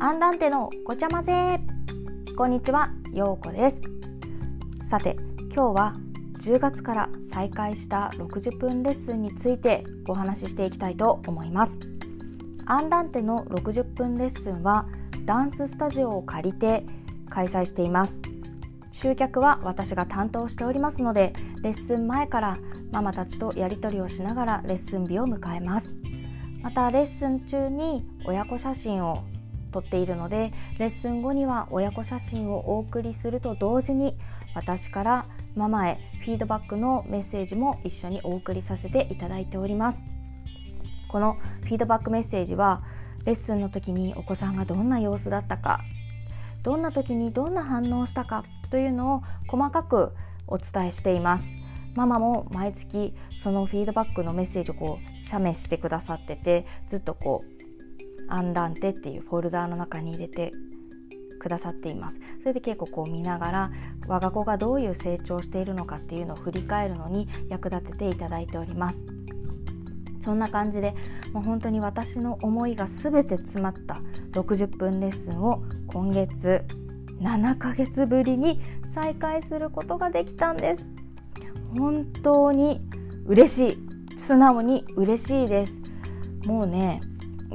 アンダンテのごちゃ混ぜ。こんにちは、ようこです。さて、今日は10月から再開した60分レッスンについてお話ししていきたいと思います。アンダンテの60分レッスンはダンススタジオを借りて開催しています。集客は私が担当しておりますのでレッスン前からママたちとやり取りをしながらレッスン日を迎えます。またレッスン中に親子写真を撮っているのでレッスン後には親子写真をお送りすると同時に私からママへフィードバックのメッセージも一緒にお送りさせていただいております。このフィードバックメッセージはレッスンの時にお子さんがどんな様子だったかどんな時にどんな反応をしたかというのを細かくお伝えしています。ママも毎月そのフィードバックのメッセージをこう写メしてくださっててずっとこうアンダンテっていうフォルダーの中に入れてくださっています。それで結構こう見ながら我が子がどういう成長しているのかっていうのを振り返るのに役立てていただいております。そんな感じでもう本当に私の思いが全て詰まった60分レッスンを今月7ヶ月ぶりに再開することができたんです。本当に嬉しい。素直に嬉しいです。もうね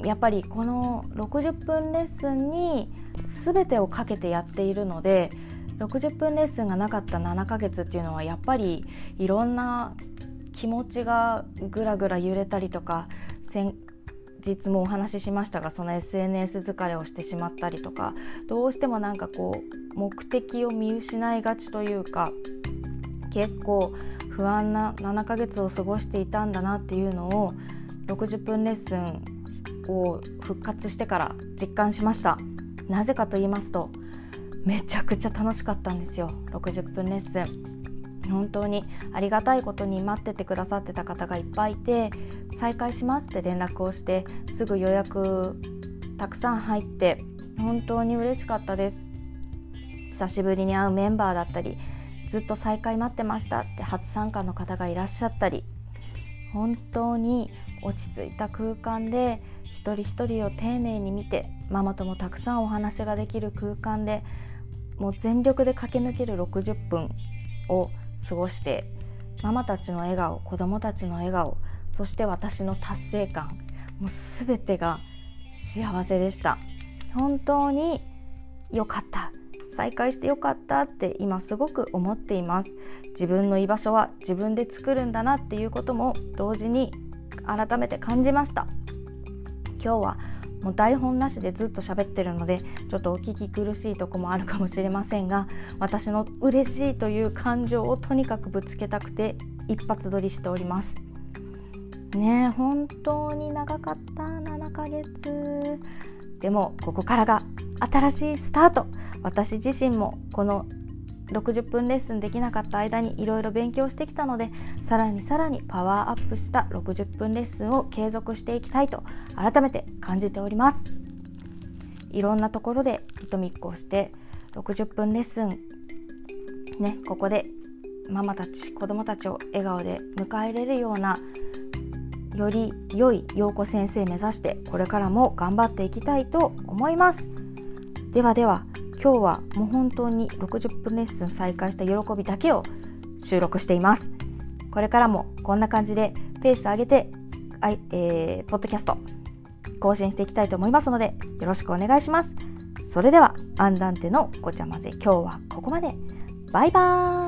やっぱりこの60分レッスンに全てをかけてやっているので60分レッスンがなかった7ヶ月っていうのはやっぱりいろんな気持ちがぐらぐら揺れたりとか先日もお話ししましたがその SNS 疲れをしてしまったりとかどうしてもなんかこう目的を見失いがちというか結構不安な7ヶ月を過ごしていたんだなっていうのを60分レッスンを復活してから実感しました。なぜかと言いますとめちゃくちゃ楽しかったんですよ。60分レッスン。本当にありがたいことに待っててくださってた方がいっぱいいて再開しますって連絡をしてすぐ予約たくさん入って本当に嬉しかったです。久しぶりに会うメンバーだったりずっと再開待ってましたって初参加の方がいらっしゃったり本当に落ち着いた空間で一人一人を丁寧に見てママともたくさんお話ができる空間でもう全力で駆け抜ける60分を過ごしてママたちの笑顔子供たちの笑顔そして私の達成感もう全てが幸せでした。本当に良かった。再会してよかったって今すごく思っています。自分の居場所は自分で作るんだなっていうことも同時に改めて感じました。今日はもう台本なしでずっと喋ってるのでちょっとお聞き苦しいとこもあるかもしれませんが私の嬉しいという感情をとにかくぶつけたくて一発撮りしております。ね本当に長かった7ヶ月。でもここからが新しいスタート。私自身もこの60分レッスンできなかった間にいろいろ勉強してきたのでさらにさらにパワーアップした60分レッスンを継続していきたいと改めて感じております。いろんなところで糸みっこをして60分レッスンねここでママたち子供たちを笑顔で迎えれるようなより良い陽子先生目指してこれからも頑張っていきたいと思います。ではでは今日はもう本当に60分レッスン再開した喜びだけを収録しています。これからもこんな感じでペース上げて、はい、えー、ポッドキャスト更新していきたいと思いますのでよろしくお願いします。それではアンダンテのごちゃ混ぜ今日はここまで。バイバーイ。